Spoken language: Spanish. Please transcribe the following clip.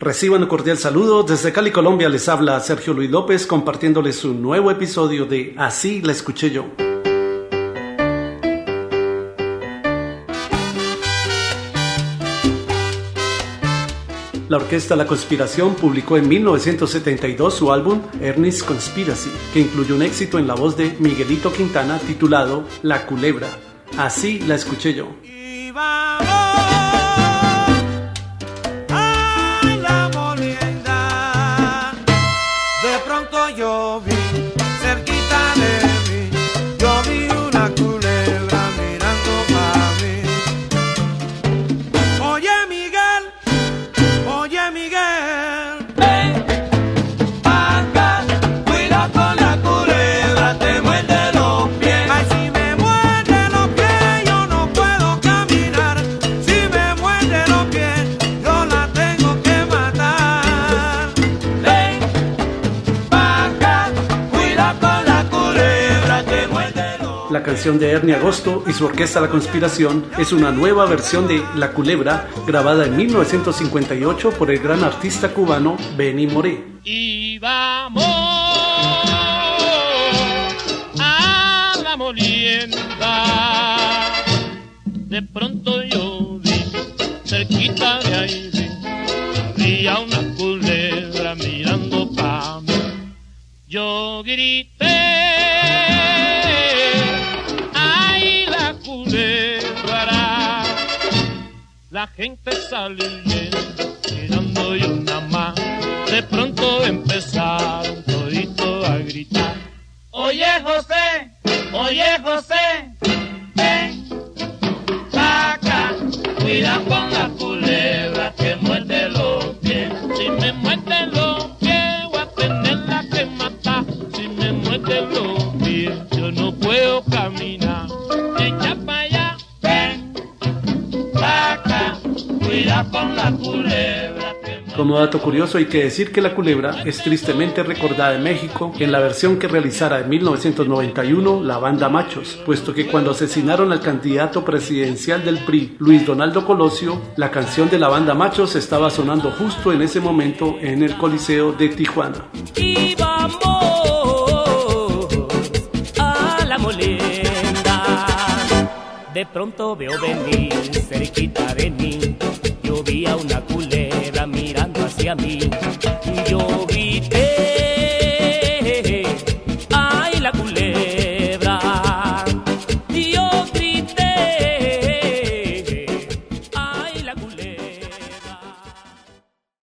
Reciban un cordial saludo. Desde Cali, Colombia, les habla Sergio Luis López compartiéndoles un nuevo episodio de Así la escuché yo. La orquesta La Conspiración publicó en 1972 su álbum Ernest Conspiracy, que incluyó un éxito en la voz de Miguelito Quintana titulado La Culebra. Así la escuché yo. La canción de Ernie Agosto y su orquesta La Conspiración es una nueva versión de La Culebra grabada en 1958 por el gran artista cubano Benny Moré. Y vamos a la molienda. De pronto yo vi cerquita de ahí había una culebra mirando para mí. Yo grité La gente salió mirando y una más. De pronto empezaron todito a gritar. Oye José, oye José, ven acá, cuida con Como dato curioso hay que decir que la culebra es tristemente recordada en México en la versión que realizara en 1991 la banda Machos, puesto que cuando asesinaron al candidato presidencial del PRI, Luis Donaldo Colosio, la canción de la banda Machos estaba sonando justo en ese momento en el Coliseo de Tijuana. De pronto veo venir cerquita de mí, yo vi a una culebra mirando hacia mí.